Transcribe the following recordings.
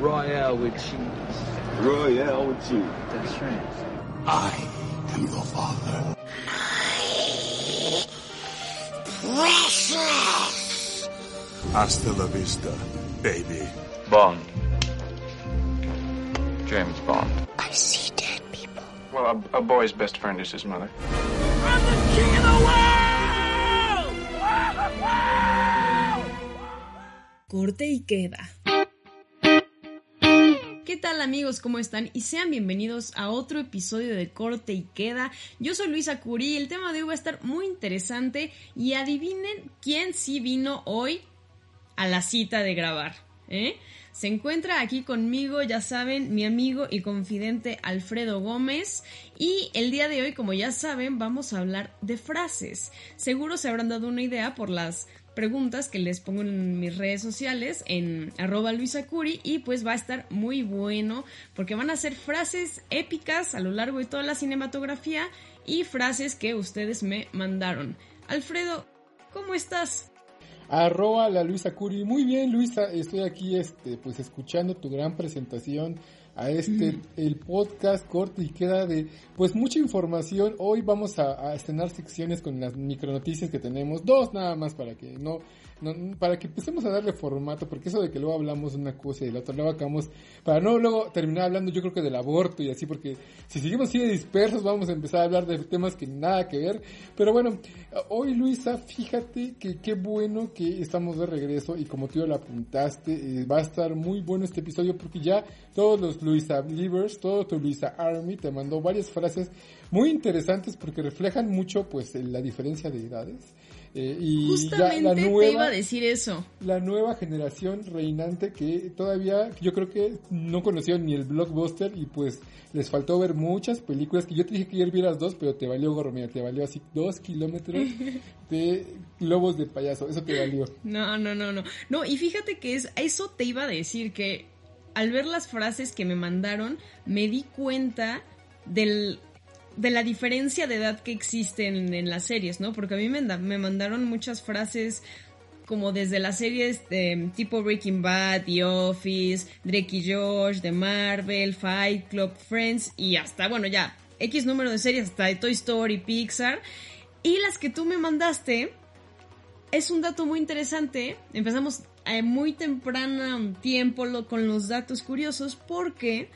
Royale with cheese. Royale with cheese. That's right. I am your father. Precious! Hasta la vista, baby. Bond. James Bond. I see dead people. Well, a, a boy's best friend is his mother. I'm the king of the world! Corte y queda. ¿Qué tal amigos? ¿Cómo están? Y sean bienvenidos a otro episodio de Corte y Queda. Yo soy Luisa Curí, el tema de hoy va a estar muy interesante y adivinen quién sí vino hoy a la cita de grabar. ¿eh? Se encuentra aquí conmigo, ya saben, mi amigo y confidente Alfredo Gómez. Y el día de hoy, como ya saben, vamos a hablar de frases. Seguro se habrán dado una idea por las preguntas que les pongo en mis redes sociales, en arroba luisacuri, y pues va a estar muy bueno porque van a ser frases épicas a lo largo de toda la cinematografía y frases que ustedes me mandaron. Alfredo, ¿cómo estás? Arroba la Luisa Curi. Muy bien, Luisa, estoy aquí este, pues escuchando tu gran presentación a este, el podcast corto y queda de, pues mucha información. Hoy vamos a, a estrenar secciones con las micronoticias que tenemos, dos nada más para que no, no, para que empecemos a darle formato, porque eso de que luego hablamos una cosa y la otra, luego acabamos, para no luego terminar hablando yo creo que del aborto y así, porque si seguimos así de dispersos vamos a empezar a hablar de temas que nada que ver. Pero bueno, hoy Luisa, fíjate que qué bueno que estamos de regreso y como tú lo apuntaste, eh, va a estar muy bueno este episodio porque ya todos los Luisa Believers, todo tu Luisa Army te mandó varias frases muy interesantes porque reflejan mucho pues la diferencia de edades. Eh, y Justamente ya la nueva, te iba a decir eso. La nueva generación reinante que todavía yo creo que no conocieron ni el blockbuster y pues les faltó ver muchas películas que yo te dije que ayer vieras dos, pero te valió gorro, mira, te valió así dos kilómetros de globos de payaso, eso te valió. No, no, no, no. No, y fíjate que es, eso te iba a decir que al ver las frases que me mandaron, me di cuenta del, de la diferencia de edad que existe en, las series, ¿no? Porque a mí me, me, mandaron muchas frases como desde las series de, tipo Breaking Bad, The Office, Drake y Josh, de Marvel, Fight Club, Friends y hasta, bueno, ya, X número de series, hasta de Toy Story, Pixar. Y las que tú me mandaste, es un dato muy interesante. Empezamos a muy temprano tiempo con los datos curiosos porque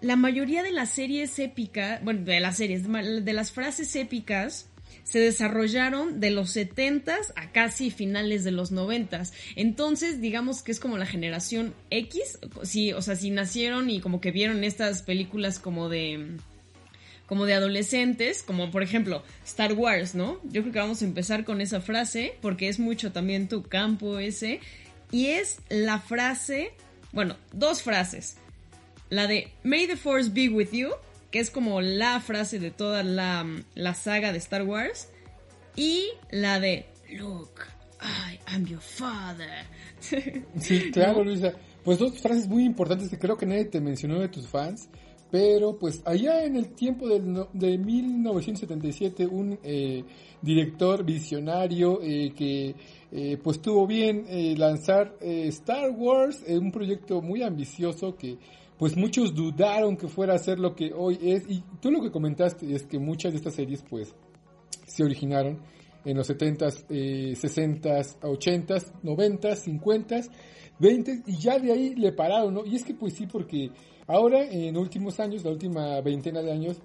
la mayoría de las series épicas, bueno, de las series, de las frases épicas, se desarrollaron de los 70s a casi finales de los 90s. Entonces, digamos que es como la generación X, sí, o sea, si nacieron y como que vieron estas películas como de como de adolescentes, como por ejemplo Star Wars, ¿no? Yo creo que vamos a empezar con esa frase porque es mucho también tu campo ese y es la frase, bueno, dos frases. La de May the Force be with you, que es como la frase de toda la, la saga de Star Wars. Y la de Look, I am your father. Sí, claro, Luisa. Pues dos frases muy importantes que creo que nadie te mencionó de tus fans. Pero pues allá en el tiempo del, de 1977, un eh, director visionario eh, que eh, pues tuvo bien lanzar Star Wars, un proyecto muy ambicioso que pues muchos dudaron que fuera a ser lo que hoy es. Y tú lo que comentaste es que muchas de estas series pues se originaron en los 70s, 60s, 80s, 90s, 50s, 20s y ya de ahí le pararon, ¿no? Y es que pues sí, porque ahora en últimos años, la última veintena de años,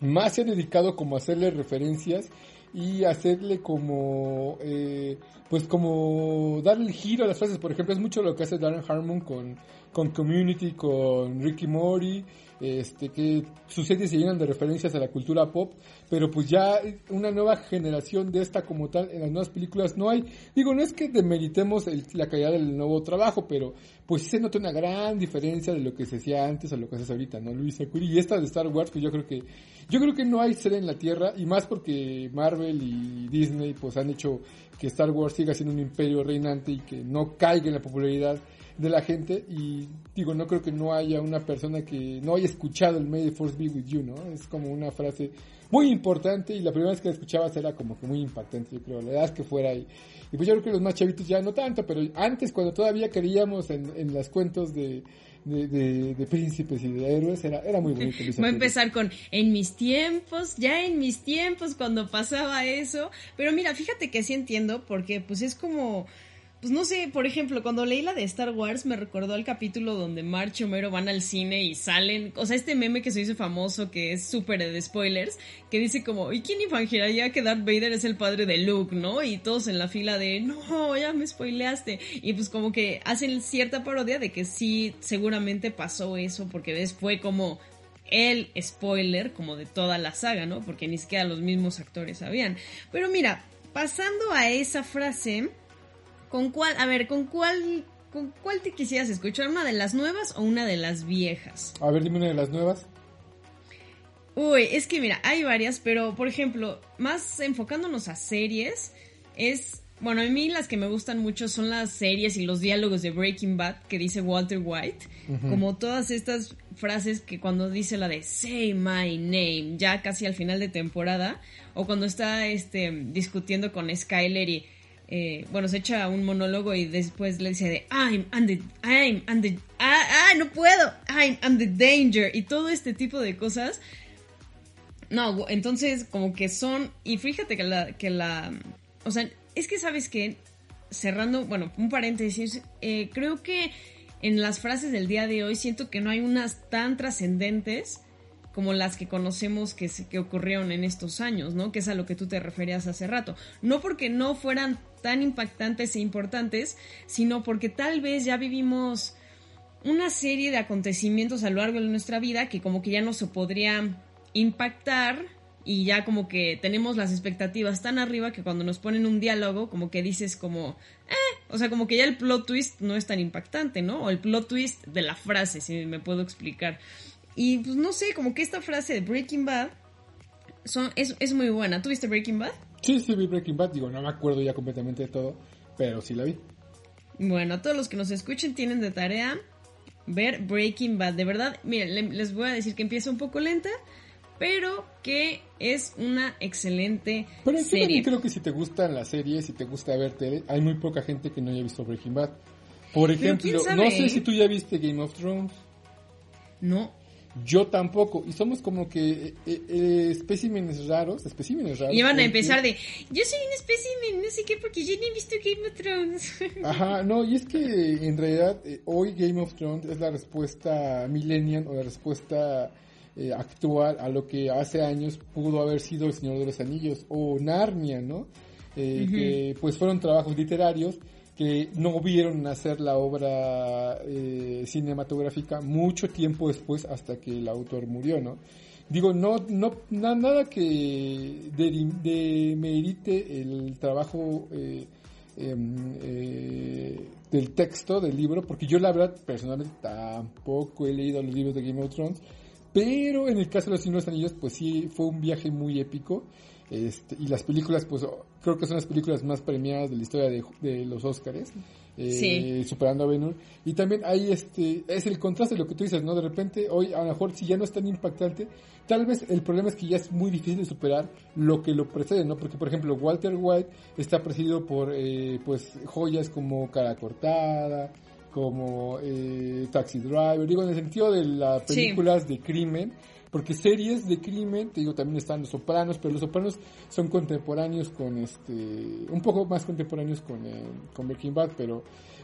más se ha dedicado como a hacerle referencias y hacerle como, eh, pues como darle el giro a las frases. Por ejemplo, es mucho lo que hace Darren Harmon con, con Community, con Ricky Mori, este, que sus series se llenan de referencias a la cultura pop, pero pues ya una nueva generación de esta como tal en las nuevas películas no hay. Digo, no es que demeritemos el- la calidad del nuevo trabajo, pero pues se nota una gran diferencia de lo que se hacía antes a lo que se hace ahorita, ¿no? Luis Sakuri y esta de Star Wars, que yo creo que yo creo que no hay ser en la Tierra y más porque Marvel y Disney pues han hecho que Star Wars siga siendo un imperio reinante y que no caiga en la popularidad de la gente y digo, no creo que no haya una persona que no haya escuchado el May the Force be with you, ¿no? Es como una frase muy importante y la primera vez que la escuchabas era como que muy impactante, yo creo, la edad que fuera y, y pues yo creo que los más chavitos ya no tanto, pero antes cuando todavía creíamos en, en los cuentos de, de, de- de príncipes y de héroes, era, era muy bonito. Va a empezar con en mis tiempos, ya en mis tiempos cuando pasaba eso. Pero mira, fíjate que sí entiendo porque pues es como pues no sé, por ejemplo, cuando leí la de Star Wars me recordó al capítulo donde March y Homero van al cine y salen, o sea, este meme que se hizo famoso que es súper de spoilers, que dice como, ¿y quién imaginaría que Darth Vader es el padre de Luke, no? Y todos en la fila de, no, ya me spoileaste. Y pues como que hacen cierta parodia de que sí, seguramente pasó eso, porque ves, fue como el spoiler como de toda la saga, ¿no? Porque ni siquiera los mismos actores sabían. Pero mira, pasando a esa frase, ¿con cuál, a ver, con cuál, con cuál te quisieras escuchar? ¿Una de las nuevas o una de las viejas? A ver, dime una de las nuevas. Uy, es que mira, hay varias, pero por ejemplo, más enfocándonos a series, es, bueno, a mí las que me gustan mucho son las series y los diálogos de Breaking Bad que dice Walter White, como todas estas frases que cuando dice la de Say My Name, ya casi al final de temporada, o cuando está este discutiendo con Skyler y eh, bueno, se echa un monólogo y después le dice de I'm, the, I'm, the, ah, ah, no puedo, I'm, I'm the danger y todo este tipo de cosas. No, entonces como que son, y fíjate que la, que la, o sea, es que sabes que, cerrando, bueno, un paréntesis, eh, creo que en las frases del día de hoy siento que no hay unas tan trascendentes como las que conocemos que, que ocurrieron en estos años, ¿no? Que es a lo que tú te referías hace rato. No porque no fueran tan impactantes e importantes, sino porque tal vez ya vivimos una serie de acontecimientos a lo largo de nuestra vida que como que ya no se podría impactar y ya como que tenemos las expectativas tan arriba que cuando nos ponen un diálogo como que dices como, eh, o sea, como que ya el plot twist no es tan impactante, ¿no? O el plot twist de la frase, si me puedo explicar. Y pues no sé, como que esta frase de Breaking Bad son, es, es muy buena. ¿Tuviste Breaking Bad? Sí, sí, vi Breaking Bad. Digo, no me acuerdo ya completamente de todo, pero sí la vi. Bueno, a todos los que nos escuchen tienen de tarea ver Breaking Bad. De verdad, miren, le- les voy a decir que empieza un poco lenta, pero que es una excelente Pero serie. también creo que si te gustan las series, si te gusta ver tele, hay muy poca gente que no haya visto Breaking Bad. Por Pero ejemplo, no sé si tú ya viste Game of Thrones. No, Yo tampoco. Y somos como que eh, eh, especímenes raros, especímenes raros. y van a empezar de, yo soy un espécimen, no sé qué, porque yo no he visto Game of Thrones. Ajá, no, y es que en realidad eh, hoy Game of Thrones es la respuesta millennial o la respuesta eh, actual a lo que hace años pudo haber sido El Señor de los Anillos o Narnia, ¿no? Eh, Que pues fueron trabajos literarios que no vieron nacer la obra eh, cinematográfica mucho tiempo después hasta que el autor murió, ¿no? Digo, no, no, na- nada que demerite el trabajo eh, em, eh, del texto del libro, porque yo la verdad personalmente tampoco he leído los libros de Game of Thrones, pero en el caso de los Señor de los Anillos, pues sí, fue un viaje muy épico. Este, y las películas, pues creo que son las películas más premiadas de la historia de, de los Óscares, eh, Sí. superando a Ben-Hur. Y también hay este, es el contraste de lo que tú dices, ¿no? De repente, hoy a lo mejor si ya no es tan impactante, tal vez el problema es que ya es muy difícil de superar lo que lo precede, ¿no? Porque, por ejemplo, Walter White está precedido por, eh, pues, joyas como Cara Cortada, como eh, Taxi Driver, digo, en el sentido de las Sí. películas de crimen, porque series de crimen, te digo, también están Los Sopranos, pero Los Sopranos son contemporáneos con este, un poco más contemporáneos con, eh, con Breaking Bad, pero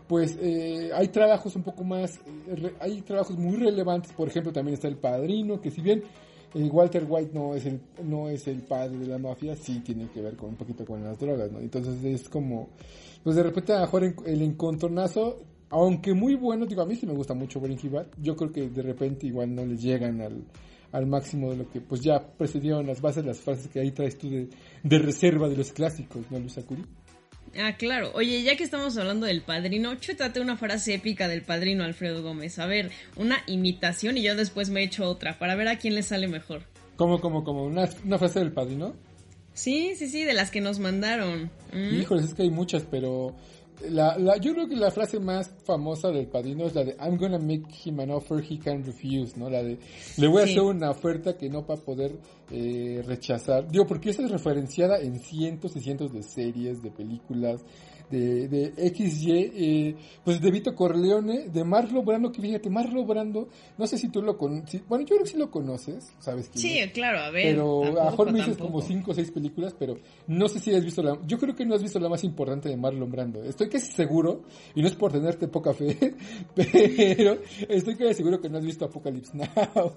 pues eh, hay trabajos un poco más, eh, re- hay trabajos muy relevantes, por ejemplo, también está El Padrino, que si bien eh, Walter White no es el no es el padre de la mafia, sí tiene que ver con un poquito con las drogas, ¿no? Entonces es como, pues de repente a lo mejor el encontronazo, aunque muy bueno, digo, a mí sí me gusta mucho Breaking Bad, yo creo que de repente igual no les llegan al, al máximo de lo que pues ya precedieron las bases, las frases que ahí traes tú de, de reserva de los clásicos, ¿no, Luis Akuri? Ah, claro. Oye, ya que estamos hablando del padrino, chútate una frase épica del padrino Alfredo Gómez. A ver, una imitación y yo después me echo otra para ver a quién le sale mejor. Como, como, como una, una frase del padrino. Sí, sí, sí, de las que nos mandaron. ¿Mm? Híjoles, es que hay muchas, pero la, la, yo creo que la frase más famosa del padrino es la de I'm gonna make him an offer he can refuse, ¿no? La de le voy a Sí. hacer una oferta que no va a poder eh, rechazar. Digo, porque esa es referenciada en cientos y cientos de series, de películas, de, de XY, eh, pues de Vito Corleone, de Marlo Brando, que fíjate, Marlo Brando, no sé si tú lo conoces, bueno, yo creo que sí lo conoces, ¿sabes quién Sí, es? claro, a ver. Pero a lo mejor tampoco, me dices tampoco. como cinco o seis películas, pero no sé si has visto la... Yo creo que no has visto la más importante de Marlon Brando. Estoy casi seguro, y no es por tenerte poca fe, pero estoy casi seguro que no has visto Apocalypse Now.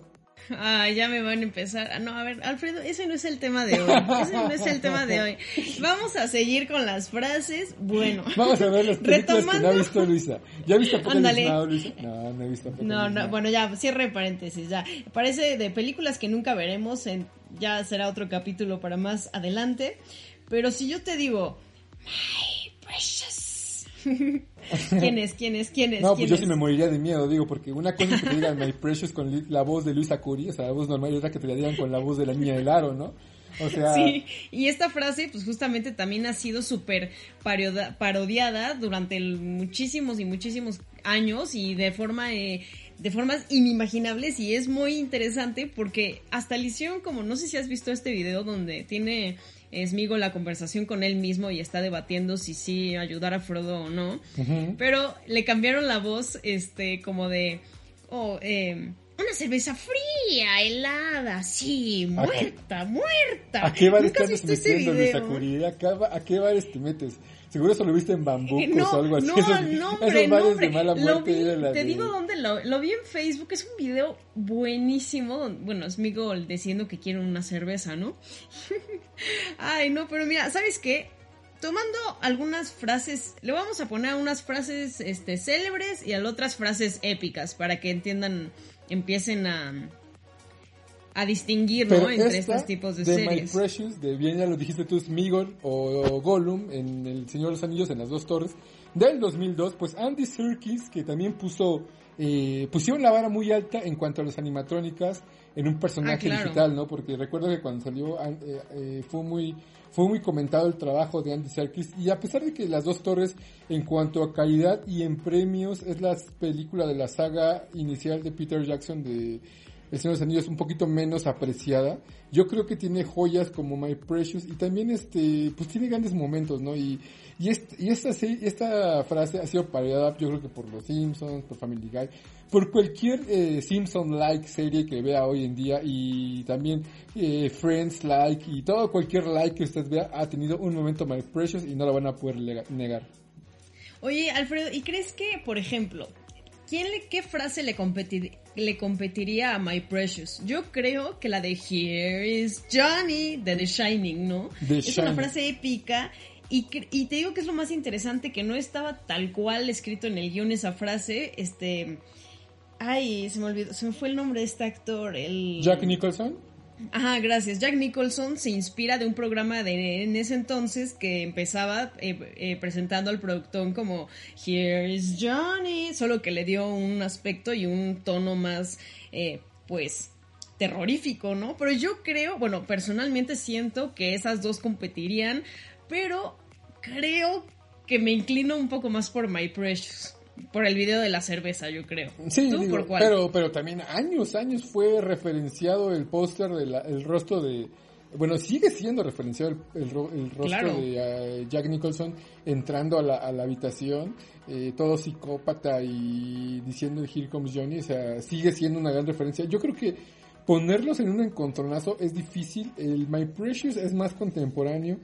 Ah, ya me van a empezar. Ah, No, a ver, Alfredo, ese no es el tema de hoy. Ese no es el tema de hoy. Vamos a seguir con las frases. Bueno. Vamos a ver las películas que no ha Retomando- visto Luisa. ¿Ya viste Ándale. Now, Luisa? No, no he visto No, no, bueno, ya, cierre paréntesis, ya. Parece de películas que nunca veremos, en, ya será otro capítulo para más adelante. Pero si yo te digo, My Precious. ¿Quién es? ¿Quién es? ¿Quién es? No, pues ¿Quién yo es? sí me moriría de miedo, digo, porque una cosa es que te digan My Precious con la voz de Luisa Curi, o sea, la voz normal, y otra que te la digan con la voz de la niña del aro, ¿no? O sea, Sí, y esta frase, pues justamente también ha sido súper parodiada durante el- muchísimos y muchísimos años y de forma eh, de formas inimaginables y es muy interesante porque hasta hicieron como, no sé si has visto este video donde tiene Smigo la conversación con él mismo y está debatiendo si sí ayudar a Frodo o no, pero le cambiaron la voz, este, como de, oh, eh, una cerveza fría, helada, sí, muerta, muerta. ¿A qué bares ¿Nunca te andas metiendo, a qué bares te metes? Seguro eso lo viste en Bambucos No, o algo así. no, esos, no, esos hombre, bares no, hombre. de mala Lo muerte. vi, era la te de- digo dónde lo, lo vi en Facebook. Es un video buenísimo. Bueno, es Migo diciendo que quiere una cerveza, ¿no? Ay, no, pero mira, ¿sabes qué? Tomando algunas frases, le vamos a poner unas frases este, célebres y a otras frases épicas para que entiendan, empiecen a, a distinguir, Entre esta estos tipos de, de series. My Precious, de bien ya lo dijiste tú, Smigol o, o Gollum en El Señor de los Anillos en las dos torres, del 2002, pues Andy Serkis, que también puso, eh, pusieron la vara muy alta en cuanto a las animatrónicas en un personaje Ah, claro. digital, ¿no? Porque recuerdo que cuando salió eh, eh, fue muy fue muy comentado el trabajo de Andy Serkis y a pesar de que Las Dos Torres en cuanto a calidad y en premios es la película de la saga inicial de Peter Jackson de El Señor de los Anillos un poquito menos apreciada, yo creo que tiene joyas como My Precious y también este pues tiene grandes momentos, ¿no? Y y, est- y esta se- esta frase ha sido parodiada yo creo que por Los Simpsons, por Family Guy, por cualquier eh, Simpson-like serie que vea hoy en día y también eh, Friends-like y todo cualquier like que usted vea ha tenido un momento My Precious y no lo van a poder negar. Oye, Alfredo, ¿y crees que, por ejemplo, ¿quién le, qué frase le, competir- le competiría a My Precious? Yo creo que la de Here is Johnny de The Shining, ¿no? The es una frase épica. Y, y te digo que es lo más interesante, que no estaba tal cual escrito en el guion esa frase. Este. Ay, se me olvidó, se me fue el nombre de este actor. El... Jack Nicholson, Ajá, gracias. Jack Nicholson se inspira de un programa de en ese entonces que empezaba eh, eh, presentando al productor como Here's Johnny, solo que le dio un aspecto y un tono más, eh, pues, terrorífico, ¿no? Pero yo creo, bueno, personalmente siento que esas dos competirían, pero creo que me inclino un poco más por My Precious. Por el video de la cerveza, yo creo. Sí, ¿Tú digo, por cuál? pero pero también años, años fue referenciado el póster del el rostro de bueno, sigue siendo referenciado el, el el rostro Claro. de eh, Jack Nicholson entrando a la, a la habitación, eh, todo psicópata y diciendo Here comes Johnny, o sea, sigue siendo una gran referencia. Yo creo que ponerlos en un encontronazo es difícil, el My Precious es más contemporáneo.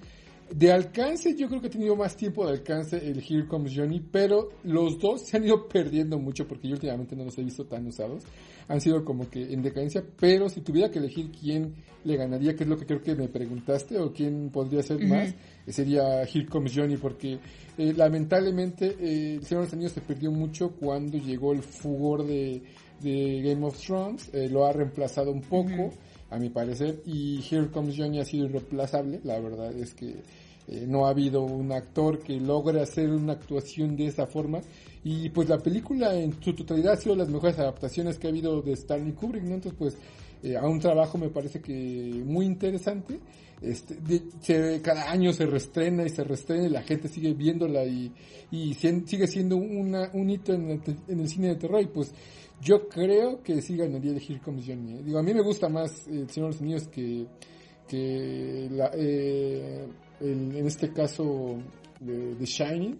De alcance, yo creo que ha tenido más tiempo de alcance el Here Comes Johnny, pero los dos se han ido perdiendo mucho porque yo últimamente no los he visto tan usados. Han sido como que en decadencia, pero si tuviera que elegir quién le ganaría, que es lo que creo que me preguntaste, o quién podría ser más, eh, sería Here Comes Johnny, porque eh, lamentablemente eh, el Señor de los Anillos se perdió mucho cuando llegó el fugor de, de Game of Thrones, eh, lo ha reemplazado un poco. A mi parecer, y Here Comes Johnny ha sido irreemplazable. La verdad es que eh, no ha habido un actor que logre hacer una actuación de esa forma. Y pues la película en su totalidad ha sido las mejores adaptaciones que ha habido de Stanley Kubrick, ¿no? Entonces pues eh, a un trabajo me parece que muy interesante. Este, de- se- cada año se restrena y se restrena y la gente sigue viéndola y, y sigue siendo una, un hito en el, en el cine de terror y pues yo creo que sí ganaría el Here Comes Johnny. ¿eh? Digo, a mí me gusta más El Señor de los Anillos que, que la, en este caso de, de Shining,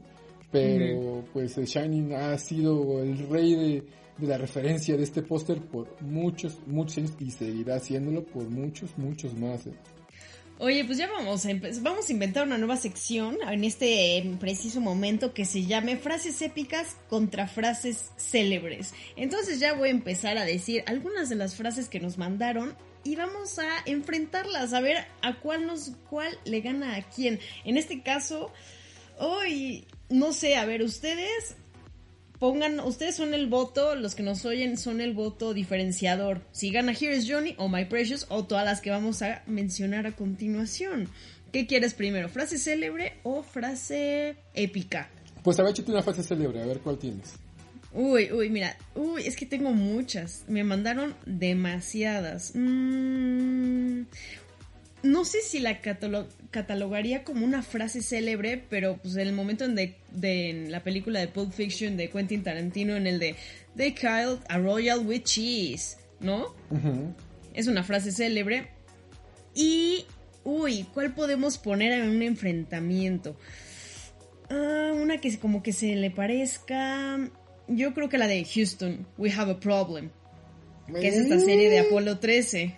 pero pues The Shining ha sido el rey de, de la referencia de este póster por muchos, muchos años y seguirá haciéndolo por muchos, muchos más. ¿eh? Oye, pues ya vamos a, vamos a inventar una nueva sección en este preciso momento que se llame frases épicas contra frases célebres. Entonces ya voy a empezar a decir algunas de las frases que nos mandaron y vamos a enfrentarlas, a ver a cuál nos cuál le gana a quién. En este caso, hoy no sé, a ver, ustedes pongan, ustedes son el voto, los que nos oyen son el voto diferenciador. Si gana Here's Johnny o My Precious o todas las que vamos a mencionar a continuación. ¿Qué quieres primero? ¿Frase célebre o frase épica? Pues a ver, échate una frase célebre, a ver cuál tienes. Uy, uy, mira, uy, es que tengo muchas. Me mandaron demasiadas. Mm, no sé si la catalo- catalogaría como una frase célebre, pero pues en el momento en, de, de- en la película de Pulp Fiction de Quentin Tarantino, en el de They killed a royal with cheese, ¿no? Es una frase célebre. Y, uy, ¿cuál podemos poner en un enfrentamiento? Ah, una que como que se le parezca. Yo creo que la de Houston, We Have a Problem. Que es esta serie de Apolo 13.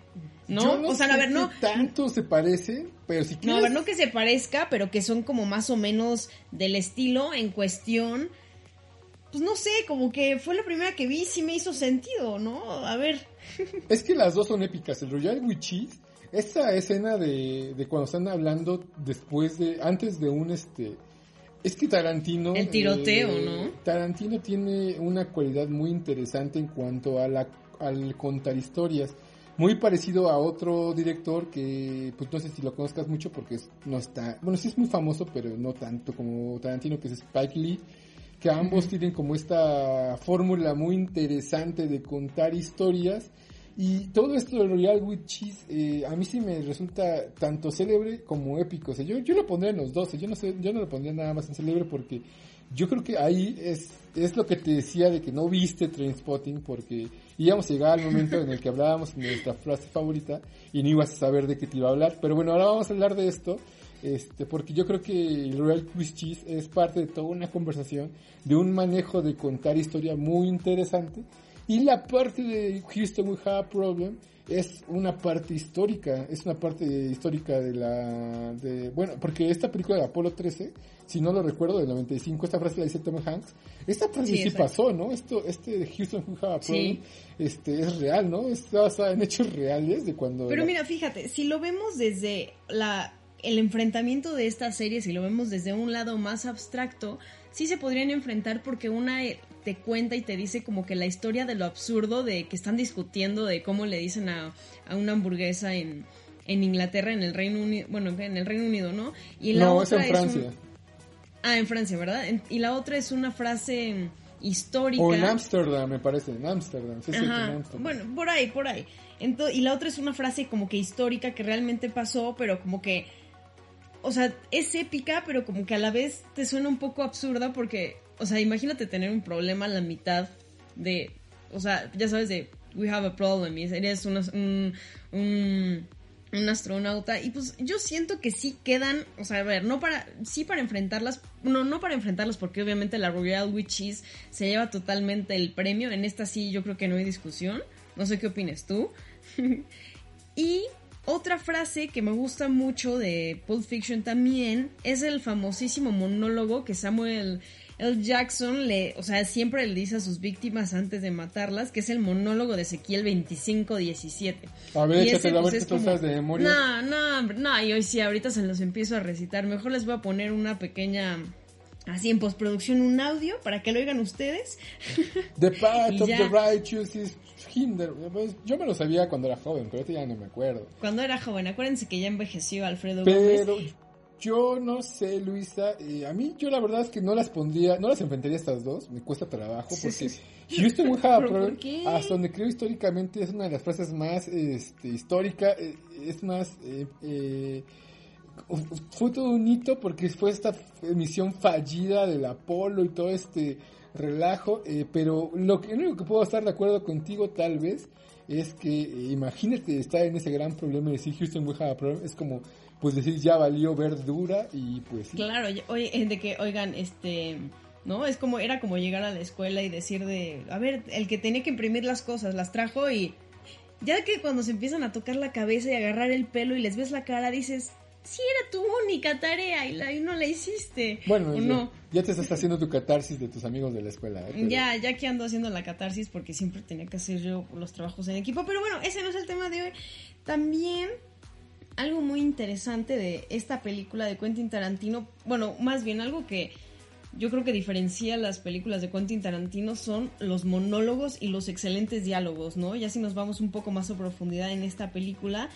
¿No? No o sea, a ver, no. tanto se parece, pero si No, quieres... a ver, no que se parezca, pero que son como más o menos del estilo en cuestión. Pues no sé, como que fue la primera que vi y sí me hizo sentido, ¿no? A ver. Es que las dos son épicas. El Royal with Cheese, esa escena de, de cuando están hablando después de, antes de un este, es que Tarantino. El tiroteo, eh, ¿no? Tarantino tiene una cualidad muy interesante en cuanto a la, al contar historias. Muy parecido a otro director que, pues no sé si lo conozcas mucho porque es- no está, bueno, sí es muy famoso, pero no tanto como Tarantino, que es Spike Lee que ambos tienen como esta fórmula muy interesante de contar historias y todo esto de Royal with Cheese eh, a mí sí me resulta tanto célebre como épico, o sea, yo, yo lo pondría en los dos, yo no sé, yo no lo pondría nada más en célebre porque yo creo que ahí es, es lo que te decía de que no viste Trainspotting porque íbamos a llegar al momento en el que hablábamos de nuestra frase favorita y no ibas a saber de qué te iba a hablar, pero bueno, ahora vamos a hablar de esto este, porque yo creo que el Royal Quiz Cheese es parte de toda una conversación, de un manejo de contar historia muy interesante. Y la parte de Houston We Have a Problem es una parte histórica, es una parte histórica de la, de, bueno, porque esta película de Apolo 13, si no lo recuerdo, del 95, esta frase la dice Tom Hanks, esta frase Sí, pasó, ¿no? Esto, este de Houston We Have a Sí. Problem, este, es real, ¿no? Está basada en hechos reales de cuando... Pero mira, fíjate, si lo vemos desde la el enfrentamiento de esta serie, si lo vemos desde un lado más abstracto, sí se podrían enfrentar porque una te cuenta y te dice como que la historia de lo absurdo de que están discutiendo de cómo le dicen a, a una hamburguesa en, en Inglaterra, en el Reino Unido, bueno, en el Reino Unido, ¿no? Y la no, es otra en Francia. un- ah, en Francia, ¿verdad? En- y la otra es una frase histórica. O en Ámsterdam, me parece, en Ámsterdam. Sí, sí, Ajá. en Ámsterdam. Bueno, por ahí, por ahí. Ento- y la otra es una frase como que histórica que realmente pasó, pero como que, o sea, es épica, pero como que a la vez te suena un poco absurda porque, o sea, imagínate tener un problema a la mitad de, o sea, ya sabes de, we have a problem, y eres un, un, astronauta, y pues yo siento que sí quedan, o sea, a ver, no para, sí para enfrentarlas, no, no para enfrentarlas porque obviamente la Royal Witches se lleva totalmente el premio, en esta sí yo creo que no hay discusión, no sé qué opinas tú. y Otra frase que me gusta mucho de Pulp Fiction también es el famosísimo monólogo que Samuel L. Jackson le, o sea, siempre le dice a sus víctimas antes de matarlas, que es el monólogo de Ezequiel 2517. A ver, échatelo, a ver pues, qué como- de memoria. No, no, no, y hoy sí, ahorita se los empiezo a recitar. Mejor les voy a poner una pequeña, así en postproducción, un audio para que lo oigan ustedes. The path of the righteous is hinder. Pues, yo me lo sabía cuando era joven, pero ahorita ya no me acuerdo. Cuando era joven, acuérdense que ya envejeció Alfredo Gómez. Yo no sé, Luisa. eh, a mí, yo la verdad es que no las pondría, no las enfrentaría estas dos. Me cuesta trabajo Sí, porque sí, Houston We Have a ¿Pero por Problem, hasta donde creo históricamente es una de las frases más este, histórica. eh, es más. eh, eh, fue todo un hito porque fue esta misión fallida del Apolo y todo este relajo, eh, pero lo, que, lo único que puedo estar de acuerdo contigo tal vez es que eh, imagínate estar en ese gran problema y decir Houston we have a problem, es como pues decir ya valió verdura y pues sí. Claro, oye, eh, de que, oigan, este, ¿no? Es como, era como llegar a la escuela y decir de, a ver, el que tenía que imprimir las cosas, las trajo y ya que cuando se empiezan a tocar la cabeza y agarrar el pelo y les ves la cara, dices, sí era tu única tarea y, la, y no la hiciste. Bueno, ¿O ya, no? ya te estás haciendo tu catarsis de tus amigos de la escuela. ¿eh? Pero- Ya, ya que ando haciendo la catarsis porque siempre tenía que hacer yo los trabajos en equipo. Pero bueno, ese no es el tema de hoy. También algo muy interesante de esta película de Quentin Tarantino, bueno, más bien algo que yo creo que diferencia las películas de Quentin Tarantino son los monólogos y los excelentes diálogos, ¿no? Ya si nos vamos un poco más a profundidad en esta película,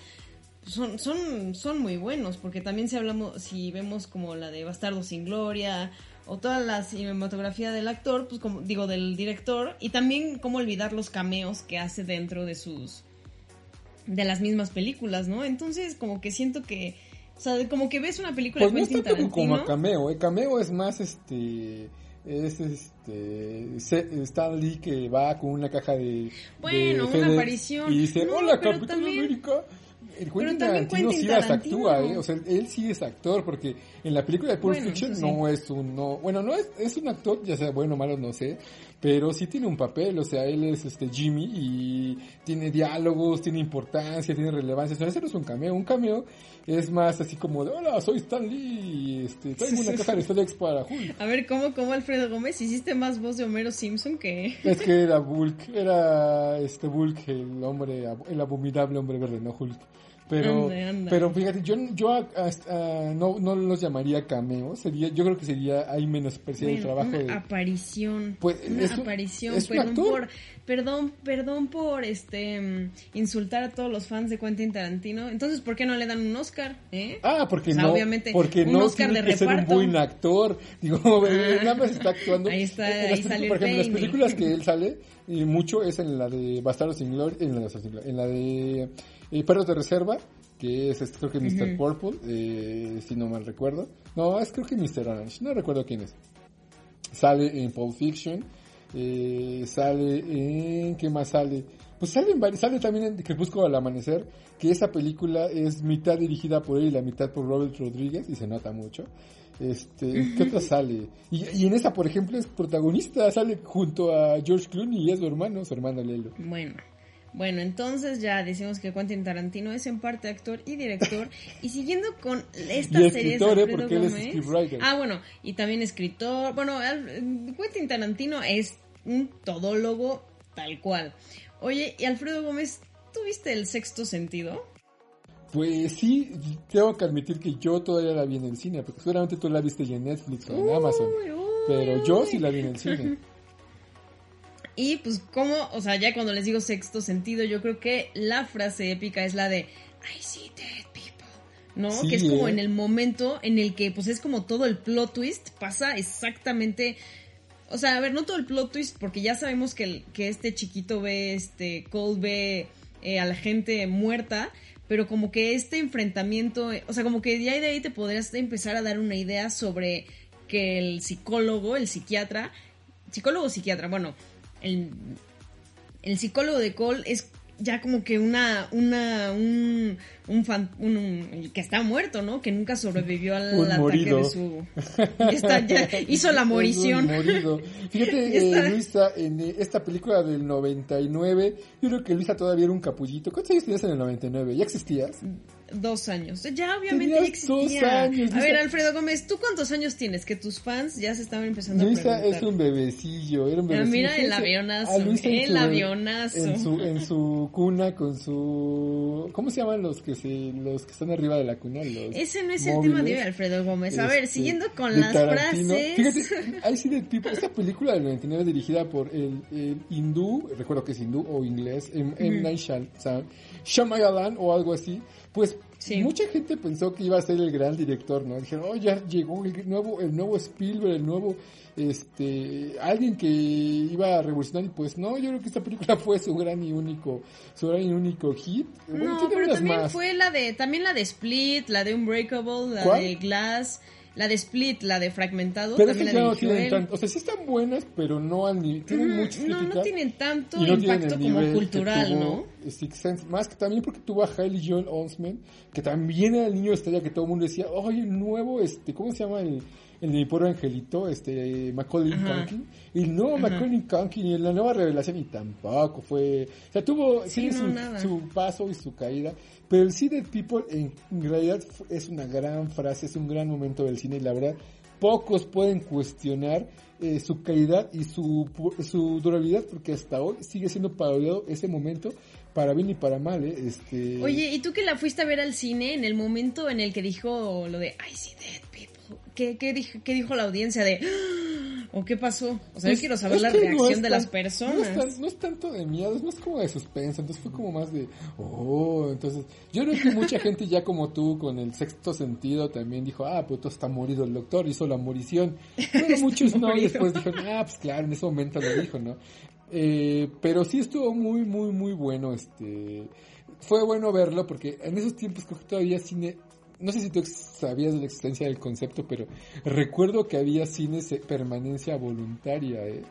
son, son, son muy buenos, porque también si hablamos, si vemos como la de Bastardo sin Gloria, o toda la cinematografía del actor, pues como digo, del director, y también cómo olvidar los cameos que hace dentro de sus de las mismas películas, ¿no? Entonces, como que siento que, o sea, como que ves una película Pues no de Quentin tanto como Tarantino. cameo, ¿eh? Cameo es más este. Es este. Stan Lee que va con una caja de. Bueno, de una aparición. Y dice: No, Hola, Capitán también- América. El Quentin Tarantino sí las actúa, ¿eh? O sea, él sí es actor, porque en la película de Pulp Bueno, Fiction sí. no es un. No, bueno, no es, es un actor, ya sea bueno o malo, no sé. Pero sí tiene un papel, o sea, él es este Jimmy y tiene diálogos, tiene importancia, tiene relevancia. O sea, ese no es un cameo. Un cameo es más así como de: Hola, soy Stan Lee. y, Este, traigo una caja de FedEx para Hulk. A ver, ¿cómo, cómo Alfredo Gómez? Hiciste más voz de Homero Simpson que... Es que era Bulk, era este Bulk, el hombre, el abominable hombre verde, no Hulk. Pero, anda. pero fíjate, yo, yo no, no los llamaría cameos, sería, yo creo que sería, hay menospreciar el Bueno, trabajo una de... aparición. Pues, una es un- aparición. es perdón por, perdón, perdón por este insultar a todos los fans de Quentin Tarantino. Entonces, ¿por qué no le dan un Oscar? ¿Eh? Ah, porque O sea, no, obviamente, porque un no Oscar tiene de que ser un buen actor. Digo, nada más está actuando. Ahí está, En ahí salió Por el ejemplo, las películas que él sale, y mucho es en la de Bastardo sin Gloria, en la de, Bastardos en la de eh, Perros de Reserva, que es este, creo que Mr. Purple, eh, si no mal recuerdo. No, es creo que Mr. Orange, no recuerdo quién es. Sale en Pulp Fiction, eh, sale en... ¿Qué más sale? Pues sale, en sale también en Crepúsculo al Amanecer, que esa película es mitad dirigida por él y la mitad por Robert Rodríguez, y se nota mucho. Este, ¿qué otra sale? Y, y en esa, por ejemplo, es protagonista, sale junto a George Clooney y es su hermano, su hermano Lelo. Bueno. Bueno, entonces ya decimos que Quentin Tarantino es en parte actor y director. y siguiendo con esta Y serie de escritor, ¿eh? Alfredo Porque él es Gómez-. Ah, bueno, y también escritor. Bueno, Quentin Tarantino es un todólogo tal cual. Oye, y Alfredo Gómez, ¿tuviste el sexto sentido? Pues sí, tengo que admitir que yo todavía la vi en el cine, porque seguramente tú la viste ya en Netflix o en Amazon. Uy, uy, Pero yo sí la vi en el cine. Y pues como, o sea, ya cuando les digo sexto sentido, yo creo que la frase épica es la de I see dead people. ¿No? Sí, que es como ¿eh? en el momento en el que pues es como todo el plot twist pasa exactamente o sea, a ver, no todo el plot twist porque ya sabemos que, el- que este chiquito ve este Cole ve eh, a la gente muerta, pero como que este enfrentamiento, o sea, como que ya de ahí te podrías empezar a dar una idea sobre que el psicólogo, el psiquiatra, psicólogo o psiquiatra, bueno, el, el psicólogo de Cole es ya como que una, una, un, un fan, un, un- que está muerto, ¿no? Que nunca sobrevivió al ataque morido. de su, y está, ya hizo la morición. morido. Fíjate, eh, Luisa, en eh, esta película del 99, yo creo que Luisa todavía era un capullito. ¿Cuántos años tenías en el 99? ¿Ya existías? Dos años. Ya obviamente ya Tenías dos existía. años, a ver, Alfredo Gómez, ¿tú cuántos años tienes? Que tus fans ya se estaban empezando a Luisa preguntar. es un bebecillo, era un Ah, bebecillo. mira el avionazo, a Luisa en el su- avionazo. En su, en su cuna con su... ¿Cómo se llaman los que se, los que están arriba de la cuna? Los Ese no es el tema de hoy, Alfredo Gómez. A ver, Este, siguiendo con de las Tarantino. frases. Fíjate, I See Dead People, esta película del 99 dirigida por el, el hindú, recuerdo que es hindú o inglés, M. M. Night Shyamalan o algo así, pues Sí. mucha gente pensó que iba a ser el gran director, ¿no? Dijeron, oh, ya llegó el nuevo, el nuevo Spielberg, el nuevo, este, alguien que iba a revolucionar y pues no, yo creo que esta película fue su gran y único, su gran y único hit. Bueno, No, tiene pero también más. fue la de, también la de Split, la de Unbreakable, la ¿Cuál? de Glass, la de Split, la de Fragmentado, Pero la ya no tienen tanto, o sea, sí están buenas, pero no al nivel, tienen Ujú, muchas No, no tienen tanto no tienen impacto el como cultural, ¿no? Sixth Sense, más que también porque tuvo a Hailey Joel Osment, que también era el niño estrella que todo el mundo decía, oye, el nuevo, este, ¿cómo se llama el, el de mi pobre angelito? Este, Macaulay. Culkin. Y Ajá. Macaulay Culkin y la nueva revelación y tampoco fue, o sea, tuvo, Sí, tiene no, su, su paso y su caída, pero el Dead People en realidad es una gran frase, es un gran momento del cine y la verdad, pocos pueden cuestionar eh, su calidad y su, su durabilidad porque hasta hoy sigue siendo parodiado ese momento para bien y para mal, ¿eh? Este... Oye, ¿y tú que la fuiste a ver al cine en el momento en el que dijo lo de I see dead people? ¿Qué, qué, dijo, qué dijo la audiencia de... "Ah", ¿O qué pasó? O sea, yo Pues, quiero saber la no reacción de las No personas. es, tan- no es tanto de miedo, es más como de suspenso, entonces fue como más de, oh, entonces, yo creo que mucha gente ya como tú, con el sexto sentido, también dijo, ah, pues todo está morido el doctor, hizo la morición, pero muchos no, y morido. después dijeron, ah, pues claro, en ese momento lo dijo, ¿no? Eh, pero sí estuvo muy, muy, muy bueno, este, fue bueno verlo, porque en esos tiempos creo que todavía cine no sé si tú sabías de la existencia del concepto, pero recuerdo que había cines de permanencia voluntaria, ¿eh?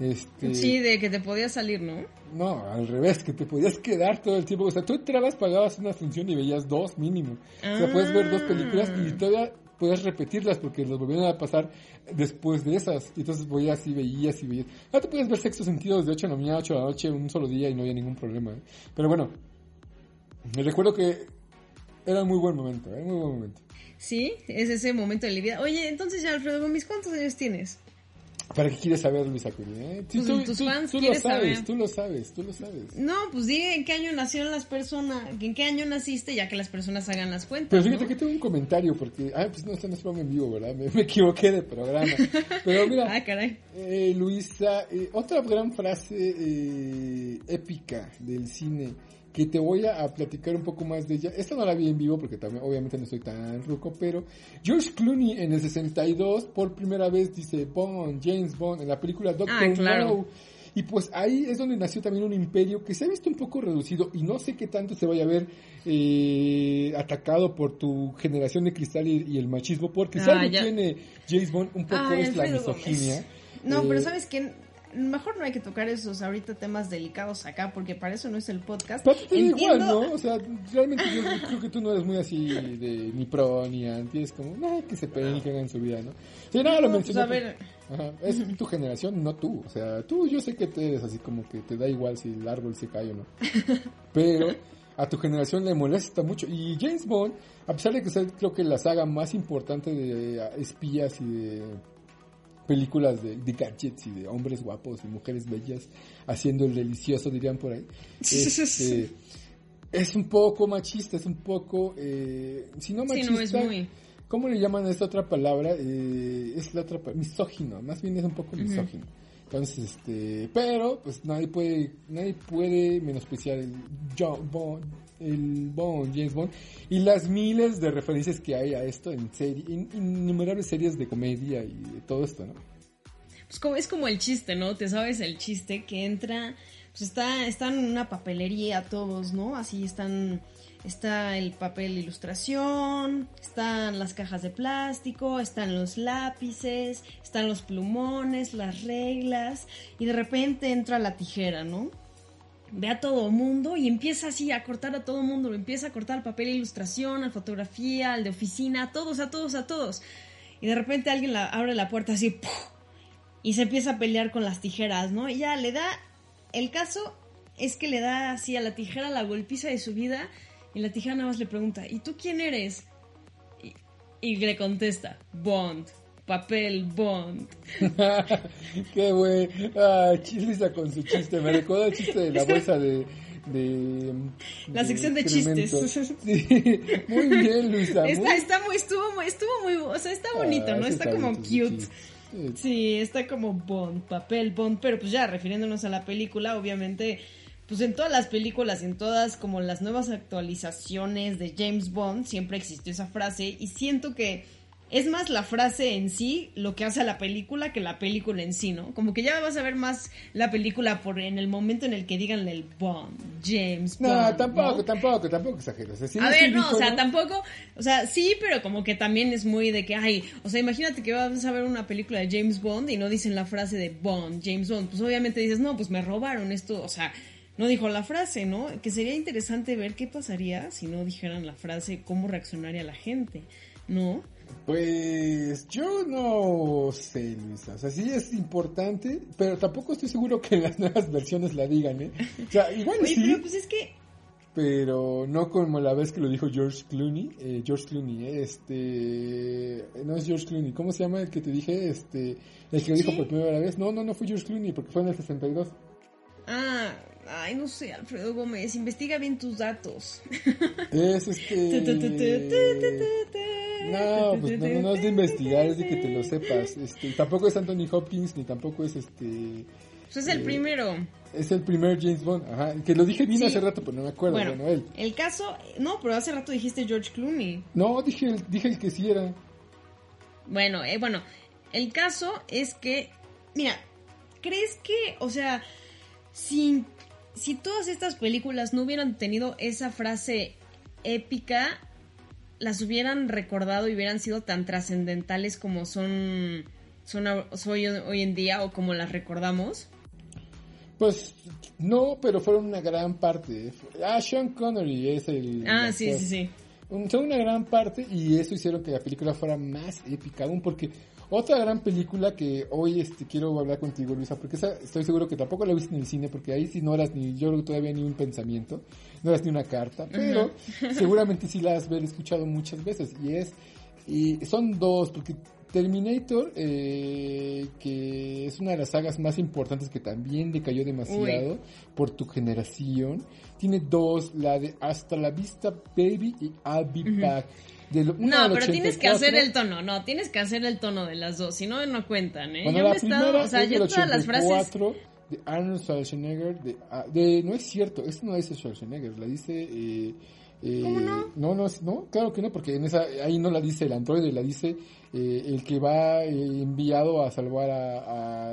Este, Sí, de que te podía salir, ¿no? No, al revés, que te podías quedar todo el tiempo. O sea, tú entrabas, pagabas una función y veías dos mínimo. O sea, puedes ver dos películas y Ah. todavía puedes repetirlas porque las volvían a pasar después de esas. Y entonces veías y veías y veías. Ah, te puedes ver sexto sentido desde 8 de la mañana a 8 de la noche un solo día y no había ningún problema. ¿eh? Pero bueno, me recuerdo que era un muy buen momento, era un muy buen momento. Sí, es ese momento de la vida. Oye, entonces ya, Alfredo Gómez, ¿cuántos años tienes? ¿Para qué quieres saber, Luis Acuña? Eh? Pues, tus fans tú lo sabes, saber. tú lo sabes, tú lo sabes. No, pues di en qué año nacieron las personas, en qué año naciste, ya que las personas hagan las cuentas. Pero fíjate ¿no? que tengo un comentario porque, ah, pues no, esto no en vivo, ¿verdad? Me, me equivoqué de programa. Pero mira, Ah, caray. eh, Luisa, eh, otra gran frase eh, épica del cine que te voy a, a platicar un poco más de ella. Esta no la vi en vivo porque también, obviamente no soy tan ruco, pero George Clooney en el 62 por primera vez dice Bond, James Bond, en la película Doctor Ah, claro. No. Y pues ahí es donde nació también un imperio que se ha visto un poco reducido y no sé qué tanto se vaya a ver eh, atacado por tu generación de cristal y, y el machismo, porque Ah, ya. tiene James Bond un poco Ay, es la misoginia. No, Eh, pero ¿sabes qué? Mejor no hay que tocar esos ahorita temas delicados acá, porque para eso no es el podcast. Pero te da igual, ¿no? O sea, realmente yo creo que tú no eres muy así de ni pro ni anti, es como, no, que se peleen y que hagan su vida, ¿no? Sí, no, lo No, mencioné. pues, a ver. Ajá, es tu generación, no tú. O sea, tú yo sé que te eres así como que te da igual si el árbol se cae o no. Pero a tu generación le molesta mucho. Y James Bond, a pesar de que es creo que la saga más importante de espías y de películas de, de gadgets y de hombres guapos y mujeres bellas haciendo el delicioso, dirían por ahí. Este, es un poco machista, es un poco, eh, si no Sí, machista, no es muy. ¿cómo le llaman a esta otra palabra? Eh, es la otra misógino, más bien es un poco misógino. Entonces, este, pero pues nadie puede, nadie puede menospreciar el John Bond, el Bond, James Bond y las miles de referencias que hay a esto en serie, in- innumerables series de comedia y de todo esto, ¿no? Pues como, es como el chiste, ¿no? Te sabes el chiste que entra, pues está, están en una papelería todos, ¿no? Así están, está el papel de ilustración, están las cajas de plástico, están los lápices, están los plumones, las reglas, y de repente entra la tijera, ¿no? ve a todo mundo y empieza así a cortar a todo mundo, lo empieza a cortar al papel de ilustración, a fotografía, al de oficina, a todos, a todos, a todos. Y de repente alguien abre la puerta así y se empieza a pelear con las tijeras, ¿no? Y ya le da, el caso es que le da así a la tijera la golpiza de su vida y la tijera nada más le pregunta, ¿y tú quién eres? Y, y le contesta, Bond, papel Bond. Qué güey. Ah, Luisa con su chiste. Me recuerda el chiste de la bolsa de. de La de sección de chistes. Sí, muy bien, Luisa. Está, muy- está muy, estuvo muy, estuvo muy, o sea, está bonito, Ah, ¿no? sí Está como bonito cute. Sí, está como Bond, papel Bond, pero pues ya refiriéndonos a la película, obviamente, pues en todas las películas, en todas como las nuevas actualizaciones de James Bond, siempre existió esa frase y siento que es más la frase en sí lo que hace a la película que la película en sí, ¿no? Como que ya vas a ver más la película por en el momento en el que digan el Bond, James Bond. No, tampoco, ¿no? tampoco, tampoco exageras. O sea, sí A ver, no, o sea, tampoco, o sea, sí, pero como que también es muy de que, ay, o sea, imagínate que vas a ver una película de James Bond y no dicen la frase de Bond, James Bond, pues obviamente dices, no, pues me robaron esto, o sea, no dijo la frase, ¿no? Que sería interesante ver qué pasaría si no dijeran la frase, cómo reaccionaría la gente, ¿no? Pues yo no sé, Luisa. O sea, sí es importante, pero tampoco estoy seguro que en las nuevas versiones la digan, ¿eh? O sea, igual Oye, sí, pero pues es que, pero no como la vez que lo dijo George Clooney. Eh, George Clooney, eh, este... No es George Clooney, ¿cómo se llama el que te dije? Este... El que lo dijo ¿Sí? por primera vez. No, no, no fue George Clooney, porque fue en el 62. ah, ay, no sé, Alfredo Gómez, investiga bien tus datos. Es este... No, pues no, no, es de investigar, es de que te lo sepas. Este, tampoco es Anthony Hopkins, ni tampoco es este... Pues es el Eh, primero. Es el primer James Bond, ajá. Que lo dije bien Sí. hace rato, pero no me acuerdo. Bueno, Bueno, él. el caso, no, pero hace rato dijiste George Clooney. No, dije, el- dije el que sí era. Bueno, eh, bueno, el caso es que, mira, ¿crees que, o sea, si, si todas estas películas no hubieran tenido esa frase épica, las hubieran recordado y hubieran sido tan trascendentales como son, son hoy, hoy en día o como las recordamos? Pues no, pero fueron una gran parte. Ah, Sean Connery es el. Ah, sí, sí, sí. Son una gran parte y eso hicieron que la película fuera más épica aún porque otra gran película que hoy este quiero hablar contigo Luisa porque esa estoy seguro que tampoco la viste en el cine porque ahí sí no eras ni yo creo que todavía ni un pensamiento no eras ni una carta pero seguramente sí la has haber escuchado muchas veces y es y son dos porque Terminator eh, que es una de las sagas más importantes que también decayó demasiado por tu generación tiene dos la de Hasta la Vista Baby y I'll Be Back de lo- No, pero tienes que 84. hacer el tono, no, tienes que hacer el tono de las dos, si no, no cuentan, ¿eh? Bueno, yo me he estado, o sea, es yo todas las frases... 84 de Arnold Schwarzenegger. De, ah, de- no es cierto, esto no dice Schwarzenegger, la dice. Eh, eh, ¿Cómo no? No, no, no, claro que no, porque en esa ahí no la dice el androide, la dice eh, el que va eh, enviado a salvar a, a,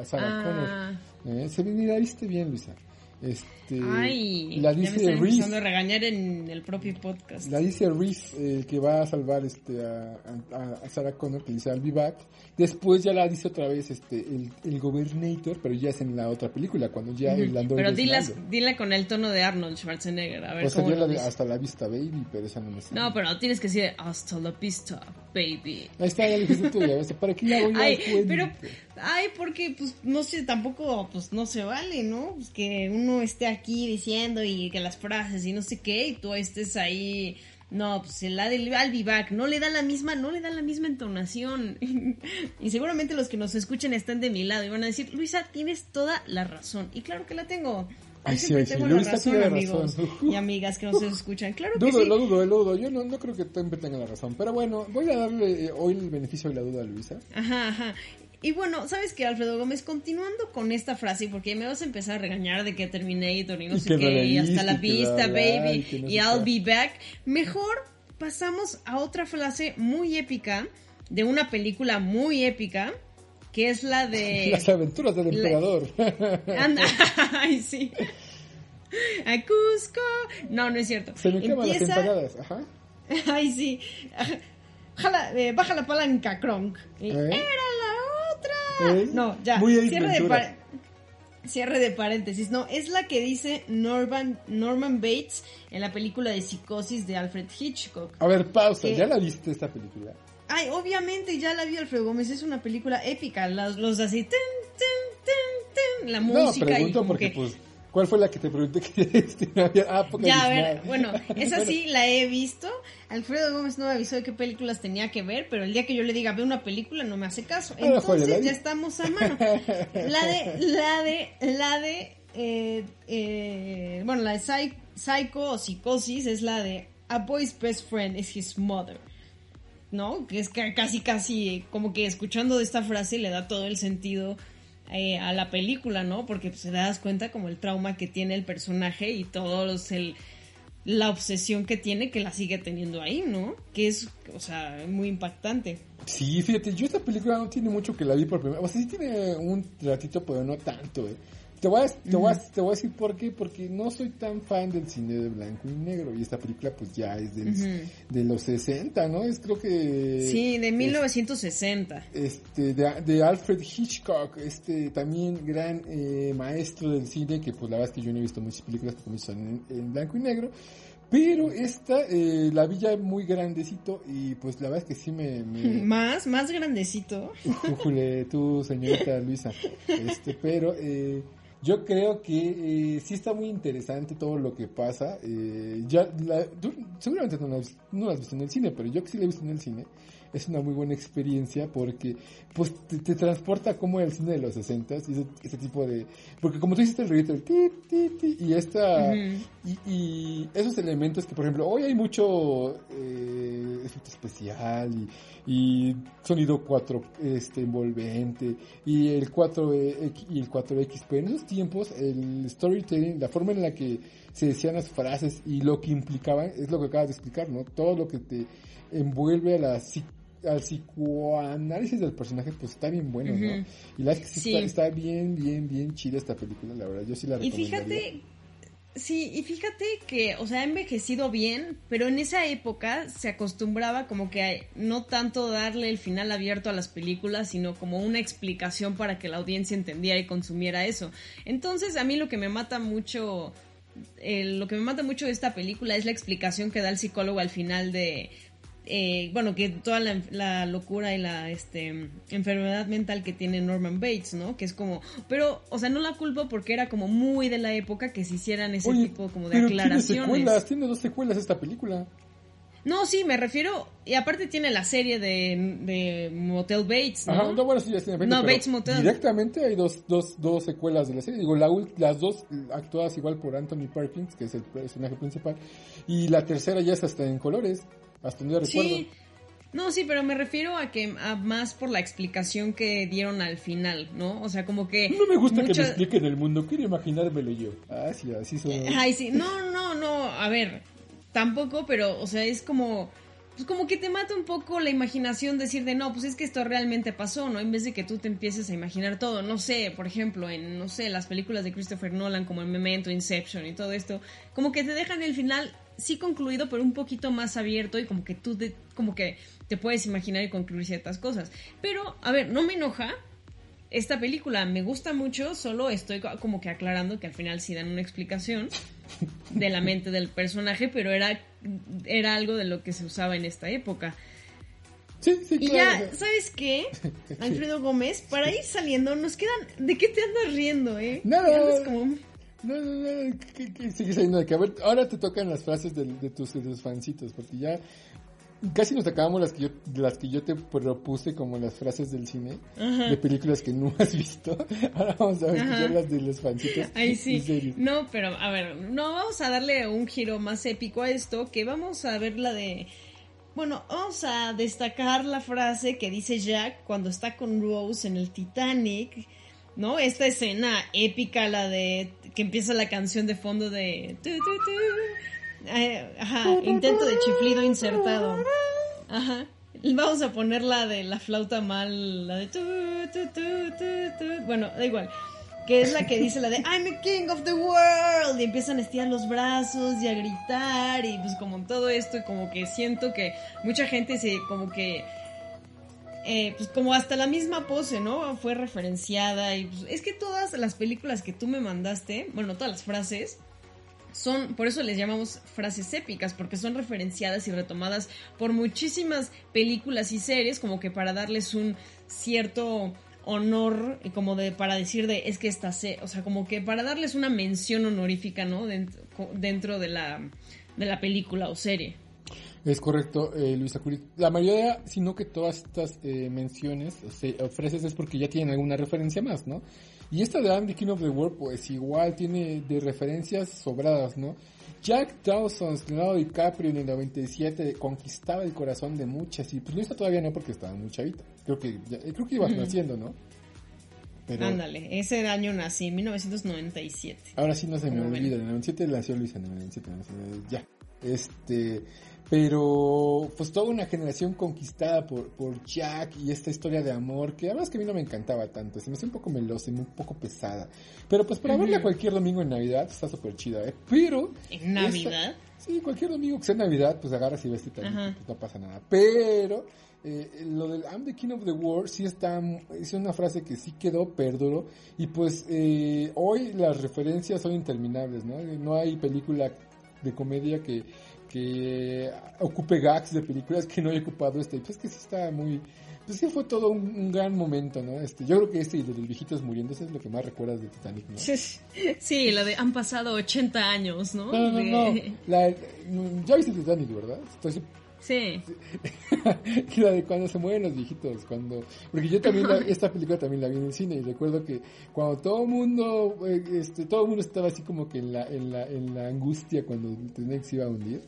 a Sarah Ah. Connor. Eh, se ve, la viste bien, Luisa. Este, Ay, la ya me dice empezando a Reese. regañar en el propio podcast. La dice Reese, el que va a salvar este a, a- a Sarah Connor, que dice I'll be back. Después ya la dice otra vez este el, el Gobernator, pero ya es en la otra película, cuando ya el androide Pero malo. dila con el tono de Arnold Schwarzenegger, a ver O sea, cómo ya la de dice. hasta la vista, baby, pero esa no me sale. No, pero tienes que decir hasta la vista, baby. Ahí está, ya dijiste tú, ya ves, ¿para qué la voy a Ay, pero, ay, porque, pues, no sé, tampoco, pues, no se vale, ¿no? Pues que uno esté aquí diciendo y que las frases y no sé qué, y tú estés ahí, no, pues, el la del back, no le da la misma, no le da la misma entonación. y seguramente los que nos escuchen están de mi lado y van a decir, Luisa, tienes toda la razón. Y claro que la tengo. Ay, sí, sí, tengo Luisa la razón, tiene amigos razón. y amigas que nos escuchan. Claro que sí. lo dudo, lo dudo. Yo no, no creo que siempre tenga la razón. Pero bueno, voy a darle eh, hoy el beneficio de la duda a Luisa. Ajá, ajá. Y bueno, ¿sabes qué, Alfredo Gómez? Continuando con esta frase, porque me vas a empezar a regañar de que Terminator y no Y sé qué, y hasta la vista, y baby, no y I'll be back. Mejor pasamos a otra frase muy épica, de una película muy épica, que es la de... Las aventuras del la- emperador. Anda, ay, sí. A Cusco. No, no es cierto. Se me queman las Empieza- empanadas. Ajá. Ay, sí. Jala, eh, baja la palanca, Kronk. ¿Eh? Era la otra. ¿Eh? No, ya. Muy Cierre de par- Cierre de paréntesis. No, es la que dice Norman, Norman Bates en la película de Psicosis de Alfred Hitchcock. A ver, pausa, ¿Qué? ¿ya la viste esta película? Ay, obviamente ya la vi Alfredo Gómez, es una película épica. Los, los así, tin, tin, tin, la No, música y pregunto como porque, que... pues, ¿cuál fue la que te pregunté que no había? Ah, Ya, a ver, bueno, esa sí la he visto. Alfredo Gómez no me avisó de qué películas tenía que ver, pero el día que yo le diga ve una película no me hace caso. La Entonces ya estamos a mano. La de, la de, la de, eh, eh, bueno, la de Psy- Psycho o Psicosis es la de A Boy's Best Friend is His Mother. ¿No? Que es ca- casi, casi, como que escuchando de esta frase le da todo el sentido eh, a la película, ¿no? Porque pues, te das cuenta como el trauma que tiene el personaje y todos el la obsesión que tiene que la sigue teniendo ahí, ¿no? Que es, o sea, muy impactante. Sí, fíjate, yo esta película no tiene mucho que la vi por primera. O sea, sí tiene un ratito, pero no tanto, eh. Te voy, a, te, voy a, te voy a decir por qué, porque no soy tan fan del cine de blanco y negro. Y esta película pues ya es del- Ujú. de los 60, ¿no? Es creo que... Sí, de es- 1960. este de, de Alfred Hitchcock, este también gran eh, maestro del cine, que pues la verdad es que yo no he visto muchas películas porque son en, en blanco y negro, pero esta eh, la vi ya muy grandecito y pues la verdad es que sí me... me Más, más grandecito. Jújule, tú señorita Luisa, este, pero eh, yo creo que eh, sí está muy interesante todo lo que pasa, eh, ya la- tú seguramente no la, has- no la has visto en el cine, pero yo que sí la he visto en el cine, es una muy buena experiencia porque pues te, te transporta como el cine de los 60 y ese, ese tipo de porque como tú hiciste el ruido el ti, ti, ti, y esta y, y esos elementos que por ejemplo hoy hay mucho eh, efecto especial y, y sonido 4 este envolvente y el 4 y el 4X pero en esos tiempos el storytelling la forma en la que se decían las frases y lo que implicaban es lo que acabas de explicar no todo lo que te envuelve a la al psicoanálisis del personaje pues está bien bueno no y la que sí. Está, está bien bien bien chida esta película la verdad yo sí la Y recomendaría. fíjate, sí, y fíjate que, o sea, ha envejecido bien, pero en esa época se acostumbraba como que a no tanto darle el final abierto a las películas, sino como una explicación para que la audiencia entendiera y consumiera eso. Entonces, a mí lo que me mata mucho, eh, lo que me mata mucho de esta película es la explicación que da el psicólogo al final de eh, bueno, que toda la, la locura y la este, enfermedad mental que tiene Norman Bates, ¿no? Que es como, pero, o sea, no la culpo porque era como muy de la época que se hicieran ese Oye, tipo como de pero Tiene aclaraciones. secuelas, tiene dos secuelas esta película. No, sí, me refiero, y aparte tiene la serie de, de Motel Bates, ¿no? Ajá, no, bueno, sí, ya tiene No, Bates Motel. Directamente hay dos, dos, dos secuelas de la serie. Digo, la, las dos actuadas igual por Anthony Perkins, que es el personaje principal. Y la tercera ya es hasta en colores, hasta donde yo recuerdo. Sí. No, sí, pero me refiero a que a más por la explicación que dieron al final, ¿no? O sea, como que No me gusta que me expliquen el mundo, quiero imaginármelo yo. Ah, sí, así son. Ay, sí, no, no, no, a ver, tampoco, pero, o sea, es como, pues como que te mata un poco la imaginación decir de, no, pues es que esto realmente pasó, ¿no? En vez de que tú te empieces a imaginar todo, no sé, por ejemplo, en, no sé, las películas de Christopher Nolan como en Memento, Inception y todo esto, como que te dejan el final sí concluido, pero un poquito más abierto y como que tú, te- como que te puedes imaginar y concluir ciertas cosas. Pero, a ver, no me enoja, esta película me gusta mucho, solo estoy co- como que aclarando que al final sí dan una explicación de la mente del personaje, pero era, era algo de lo que se usaba en esta época. Sí, sí, Y claro. ya, ¿sabes qué? Alfredo Gómez, para ir saliendo, nos quedan... ¿De qué te andas riendo, eh? Nada. Andas como... No, no, no, que, que sigue saliendo de que, a ver, ahora te tocan las frases de, tus, de tus fancitos, porque ya casi nos acabamos las que yo, las que yo te propuse como las frases del cine, de películas que no has visto. Ahora vamos a ver las de los fancitos. Ay, y sí. No, pero a ver, no vamos a darle un giro más épico a esto, que vamos a ver la de... Bueno, vamos a destacar la frase que dice Jack cuando está con Rose en el Titanic, ¿no? Esta escena épica, la de que empieza la canción de fondo de... tu, tu, tu. Eh, ajá, intento de chiflido insertado. Ajá. Vamos a poner la de la flauta mal, la de tu. Bueno, da igual. Que es la que dice la de I'm a king of the world. Y empiezan a estirar los brazos y a gritar. Y pues como todo esto, y como que siento que mucha gente se como que eh, pues como hasta la misma pose, ¿no? Fue referenciada y pues, es que todas las películas que tú me mandaste, bueno, todas las frases, son, por eso les llamamos frases épicas, porque son referenciadas y retomadas por muchísimas películas y series, como que para darles un cierto honor, como de, para decir de, es que esta se, o sea, como que para darles una mención honorífica, ¿no? Dentro, dentro de la, de la película o serie. Es correcto, eh, Luisa Curi. La mayoría, sino que todas estas eh, menciones se, o frases es porque ya tienen alguna referencia más, ¿no? Y esta de I'm the King of the World, pues igual tiene de referencias sobradas, ¿no? Jack Dawson, Leonardo DiCaprio en el 97 conquistaba el corazón de muchas y pues Luisa todavía no porque estaba muy chavita. Creo que ya- eh, creo que ibas naciendo, ¿no? Pero Ándale, ese año nací, en 1997. ahora sí no se me olvida, en el 97 nació Luisa, en el 97 nació, ya. Este, pero pues toda una generación conquistada por, por Jack y esta historia de amor que además que a mí no me encantaba tanto, se me hace un poco melosa y un poco pesada. Pero pues para verla cualquier domingo en Navidad está súper chida, ¿eh? Pero... ¿En Navidad? esta- sí, cualquier domingo que sea Navidad, pues agarras y ves pues, no pasa nada. Pero eh, lo del I'm the King of the World sí está, es una frase que sí quedó, perduró. Y pues eh, hoy las referencias son interminables, ¿no? No hay película de comedia que, que ocupe gags de películas que no haya ocupado este. Pues que sí está muy... Pues sí fue todo un, un gran momento, ¿no? Este, yo creo que este y de los viejitos muriéndose es lo que más recuerdas de Titanic, ¿no? Sí, la de han pasado 80 años, ¿no? No, no, De- no. La, ya viste Titanic, ¿verdad? Estoy su- Sí. la de cuando se mueren los viejitos, cuando porque yo también la- esta película también la vi en el cine y recuerdo que cuando todo el mundo eh, este todo el mundo estaba así como que en la en la en la angustia cuando se iba a hundir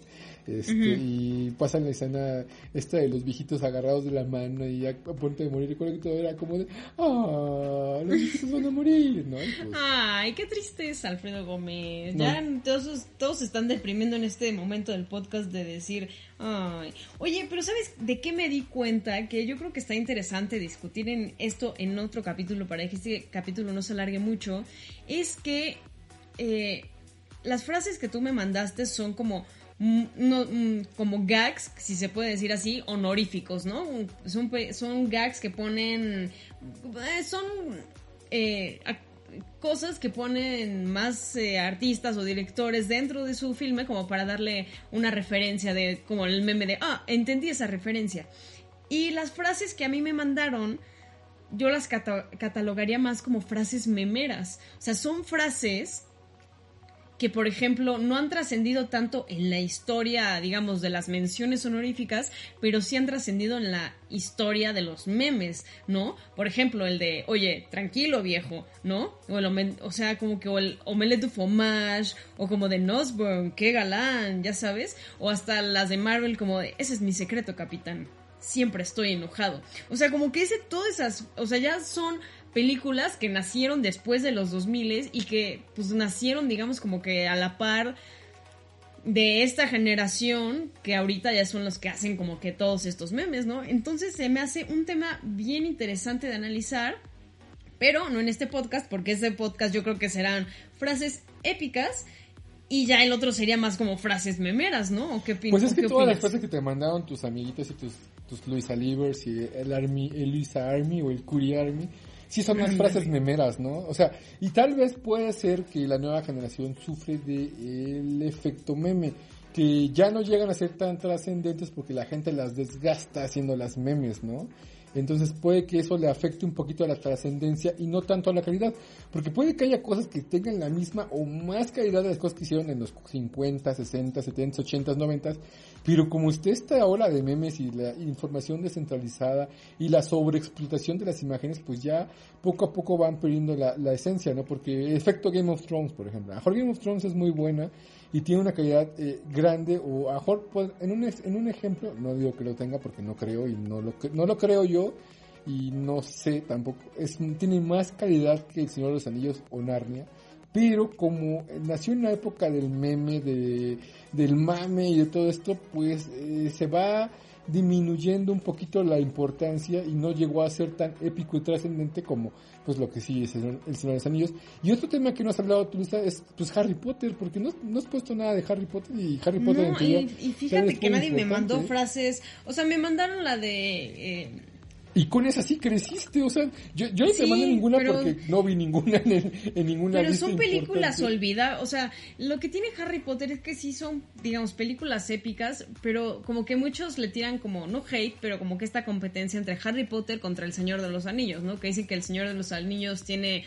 este y pasan la escena esta de los viejitos agarrados de la mano y ya a punto de morir recuerdo que todo era como de ah los viejitos van a morir no pues, Ay, qué tristeza, Alfredo Gómez. No. Ya todos, todos están deprimiendo en este momento del podcast de decir, ay. Oye, pero ¿sabes de qué me di cuenta? Que yo creo que está interesante discutir en esto en otro capítulo para que este capítulo no se alargue mucho. Es que eh, las frases que tú me mandaste son como mm, no, mm, como gags, si se puede decir así, honoríficos, ¿no? Son, son gags que ponen, eh, son eh, cosas que ponen más eh, artistas o directores dentro de su filme como para darle una referencia de, como el meme de, ah, entendí esa referencia. Y las frases que a mí me mandaron, yo las cata- catalogaría más como frases memeras. O sea, son frases que, por ejemplo, no han trascendido tanto en la historia, digamos, de las menciones honoríficas, pero sí han trascendido en la historia de los memes, ¿no? Por ejemplo, el de, oye, tranquilo viejo, ¿no? O, el o sea, como que o el omelette du fromage, o como de Nosburn, qué galán, ya sabes, o hasta las de Marvel como de, ese es mi secreto, capitán. Siempre estoy enojado. O sea, como que ese, todas esas, o sea, ya son películas que nacieron después de los 2000 y que pues nacieron digamos como que a la par de esta generación que ahorita ya son los que hacen como que todos estos memes, ¿no? Entonces se me hace un tema bien interesante de analizar, pero no en este podcast porque este podcast yo creo que serán frases épicas y ya el otro sería más como frases memeras, ¿no? ¿O qué, opin- Pues es que qué todas las opinas? frases que te mandaron tus amiguitos y tus, tus Luisa Livers y el Army, el Luisa Army o el Curi Army, sí son más frases memeras, ¿no? O sea, y tal vez puede ser que la nueva generación sufre de el efecto meme, que ya no llegan a ser tan trascendentes porque la gente las desgasta haciendo las memes, ¿no? Entonces puede que eso le afecte un poquito a la trascendencia y no tanto a la calidad. Porque puede que haya cosas que tengan la misma o más calidad de las cosas que hicieron en los 50, 60, 70, 80, 90. Pero como está esta ola de memes y la información descentralizada y la sobreexplotación de las imágenes, pues ya poco a poco van perdiendo la, esencia, ¿no? Porque efecto Game of Thrones, por ejemplo. A mejor Game of Thrones es muy buena y tiene una calidad eh, grande o a mejor pues, en un, en un ejemplo, no digo que lo tenga porque no creo y no lo, no lo creo yo y no sé tampoco, es, tiene más calidad que El Señor de los Anillos o Narnia, pero como nació en la época del meme, de, del mame y de todo esto, pues eh, se va disminuyendo un poquito la importancia y no llegó a ser tan épico y trascendente como pues lo que sí es el, el Señor de los Anillos. Y otro tema que no has hablado tú, Lisa, es pues Harry Potter, porque no, no has puesto nada de Harry Potter y Harry Potter en No, teoría y, y fíjate que nadie me mandó frases, o sea, me mandaron la de, eh, Y con esa sí creciste, o sea, yo, yo no te Sí, mandé ninguna pero- porque no vi ninguna en, el- en ninguna Pero lista son películas olvidadas, o sea, lo que tiene Harry Potter es que sí son, digamos, películas épicas, pero como que muchos le tiran como, no hate, pero como que esta competencia entre Harry Potter contra El Señor de los Anillos, ¿no? Que dicen que El Señor de los Anillos tiene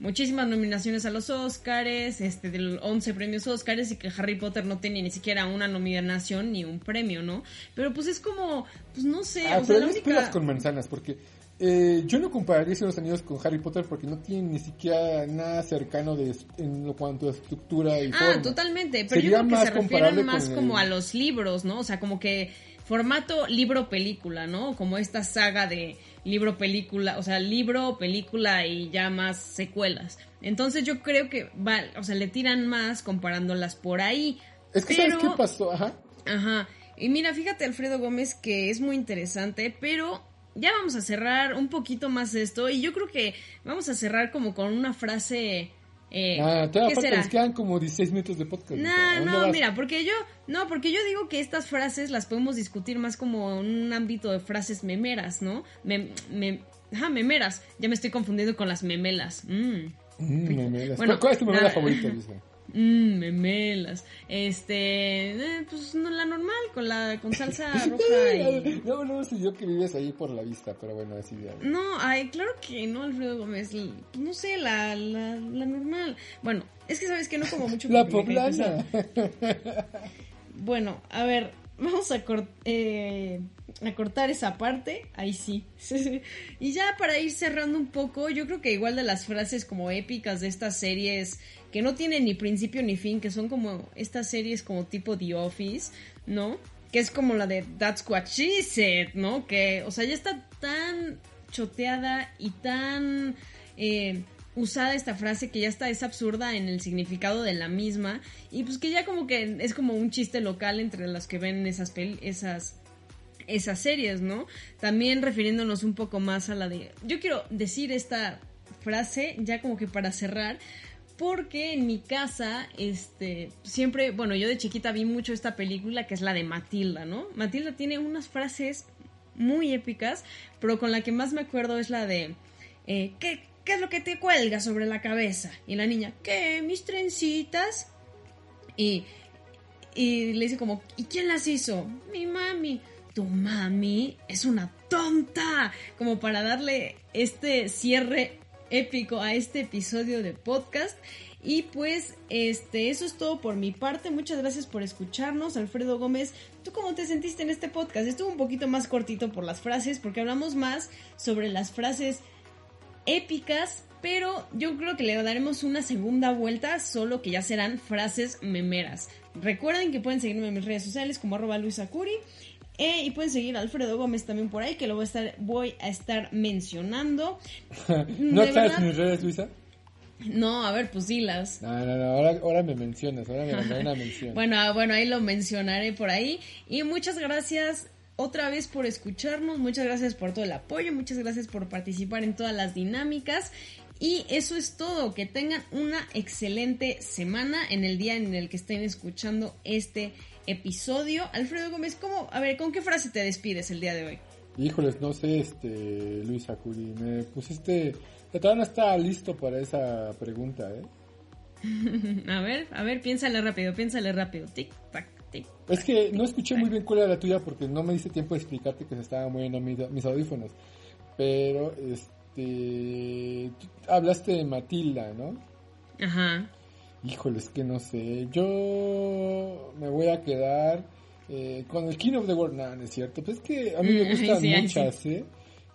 muchísimas nominaciones a los Oscars, este, de 11 premios Oscars y que Harry Potter no tiene ni siquiera una nominación ni un premio, ¿no? Pero pues es como, pues no sé, Ah, o sea, pero la única... peras con manzanas, porque eh, yo no compararía Señor de los Anillos con Harry Potter porque no tienen ni siquiera nada cercano de, en lo cuanto a estructura y Ah, forma. totalmente, pero Sería yo creo que se refieren más como el- a los libros, ¿no? O sea, como que formato libro-película, ¿no? Como esta saga de libro-película, o sea, libro, película y ya más secuelas. Entonces yo creo que va, o sea, le tiran más comparándolas por ahí. Es que pero, ¿sabes qué pasó? Ajá. Ajá. Y mira, fíjate Alfredo Gómez que es muy interesante, pero ya vamos a cerrar un poquito más esto y yo creo que vamos a cerrar como con una frase... Eh, Ah, todavía ¿Qué falta, será? nos quedan como 16 minutos de podcast. ¿A No, vas? mira, porque yo, no, porque yo digo que estas frases las podemos discutir más como en un ámbito de frases memeras, ¿no? Mem, mem- ajá, memeras. Ya me estoy confundiendo con las memelas. Mm, memelas. Bueno, ¿Cuál es tu memela favorita, Luisa? Mmm, memelas. Este, eh, pues no, la normal, con la, con salsa roja y... No, no sé yo que vives ahí por la vista, pero bueno, así ya. No, ay, claro que no, Alfredo Gómez. No sé, la, la, la normal. Bueno, es que sabes que no como mucho La poblana. Bueno, a ver, vamos a, eh, a cortar esa parte. Ahí sí. y ya para ir cerrando un poco, yo creo que igual de las frases como épicas de estas series que no tienen ni principio ni fin, que son como estas series como tipo The Office, ¿no? Que es como la de That's What She Said, ¿no? Que, o sea, ya está tan choteada y tan... eh, usada esta frase que ya está es absurda en el significado de la misma y pues que ya como que es como un chiste local entre los que ven esas pel- esas esas series, ¿no? También refiriéndonos un poco más a la de yo quiero decir esta frase ya como que para cerrar porque en mi casa, este, siempre, bueno, yo de chiquita vi mucho esta película que es la de Matilda, ¿no? Matilda tiene unas frases muy épicas, pero con la que más me acuerdo es la de, eh, ¿qué, ¿qué es lo que te cuelga sobre la cabeza? Y la niña, ¿qué? ¿Mis trencitas? Y, y le dice como, ¿y quién las hizo? Mi mami. Tu mami es una tonta. Como para darle este cierre épico a este episodio de podcast. Y pues, este, eso es todo por mi parte. Muchas gracias por escucharnos, Alfredo Gómez. ¿Tú cómo te sentiste en este podcast? Estuvo un poquito más cortito por las frases, porque hablamos más sobre las frases épicas, pero yo creo que le daremos una segunda vuelta, solo que ya serán frases memeras. Recuerden que pueden seguirme en mis redes sociales como arroba luisacuri. Eh, y pueden seguir a Alfredo Gómez también por ahí, que lo voy a estar, voy a estar mencionando. ¿No sabes mis redes, Luisa? No, a ver, pues dilas. No, no, no, ahora, ahora me mencionas, ahora me mandaron una mención. Bueno, ah, bueno, ahí lo mencionaré por ahí. Y muchas gracias otra vez por escucharnos, muchas gracias por todo el apoyo, muchas gracias por participar en todas las dinámicas. Y eso es todo, que tengan una excelente semana en el día en el que estén escuchando este episodio. Alfredo Gómez, ¿cómo? A ver, ¿con qué frase te despides el día de hoy? Híjoles, no sé, este, Luisa Curi, me pusiste... Todavía no estaba listo para esa pregunta, ¿eh? A ver, a ver, piénsale rápido, piénsale rápido. Tic, tac, Es que no escuché muy bien cuál era la tuya porque no me diste tiempo de explicarte que se estaban moviendo mis, mis audífonos. Pero, este... hablaste de Matilda, ¿no? Ajá. Híjole, es que no sé. Yo me voy a quedar eh, con el King of the World. No, no es cierto. Pues es que a mí me Mm, gustan sí, muchas, ¿eh?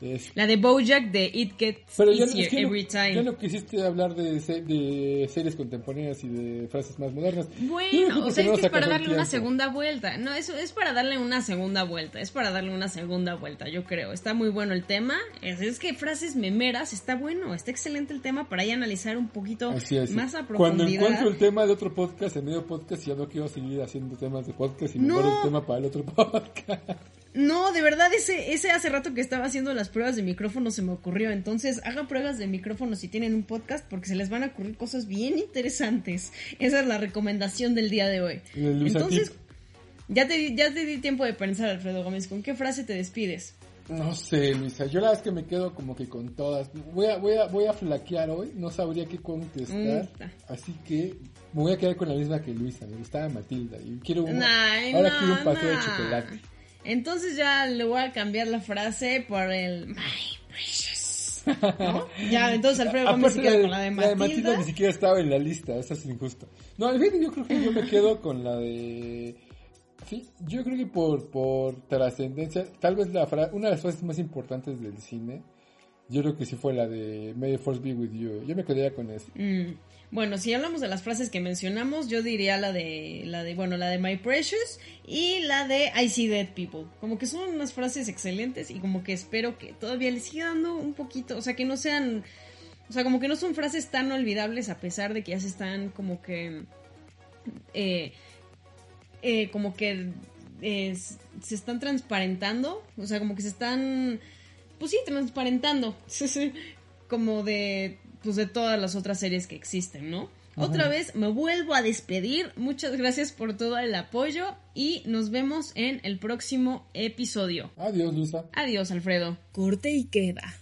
Es- La de Bojack de It Gets Pero ya, es que no- Every Time. ya no quisiste hablar de, de series contemporáneas y de frases más modernas. Bueno, o sea, es que es para darle una segunda vuelta. No, eso es para darle una segunda vuelta. Es para darle una segunda vuelta, yo creo. Está muy bueno el tema. Es, es que frases memeras, está bueno, está excelente el tema para ahí analizar un poquito Así más a Cuando encuentro el tema de otro podcast, en medio podcast, ya no quiero seguir haciendo temas de podcast y me No. guardo el tema para el otro podcast. No, de verdad, ese, ese hace rato que estaba haciendo las pruebas de micrófono se me ocurrió. Entonces, hagan pruebas de micrófono si tienen un podcast porque se les van a ocurrir cosas bien interesantes. Esa es la recomendación del día de hoy. Entonces, Tip. ya te, di- ya te di tiempo de pensar, Alfredo Gómez. ¿Con qué frase te despides? No sé, Luisa, yo la verdad es que me quedo como que con todas. Voy a, voy a, voy a flaquear hoy, no sabría qué contestar. Uta. Así que me voy a quedar con la misma que Luisa, me gustaba Matilda. Y quiero Ay, ahora no, quiero un pastel de chocolate. Entonces ya le voy a cambiar la frase por el My Precious. ¿No? Ya, entonces Alfredo Gómez se queda con la de Matilda. Matilda ni siquiera estaba en la lista, eso es injusto. No, al fin yo creo que yo me quedo con la de... Sí, yo creo que por, por trascendencia, tal vez la fra- una de las frases más importantes del cine, yo creo que sí fue la de May the Force be with you. Yo me quedaría con eso. Mm, Bueno, si hablamos de las frases que mencionamos, yo diría la de, la de, bueno, la de My Precious y la de I See Dead People. Como que son unas frases excelentes y como que espero que todavía les siga dando un poquito, o sea, que no sean, o sea, como que no son frases tan olvidables a pesar de que ya se están como que, eh, eh, como que eh, se están transparentando, o sea, como que se están, pues sí, transparentando, como de, pues de todas las otras series que existen, ¿no? Otra vez me vuelvo a despedir, muchas gracias por todo el apoyo y nos vemos en el próximo episodio. Adiós, Luisa. Adiós, Alfredo. Corte y queda.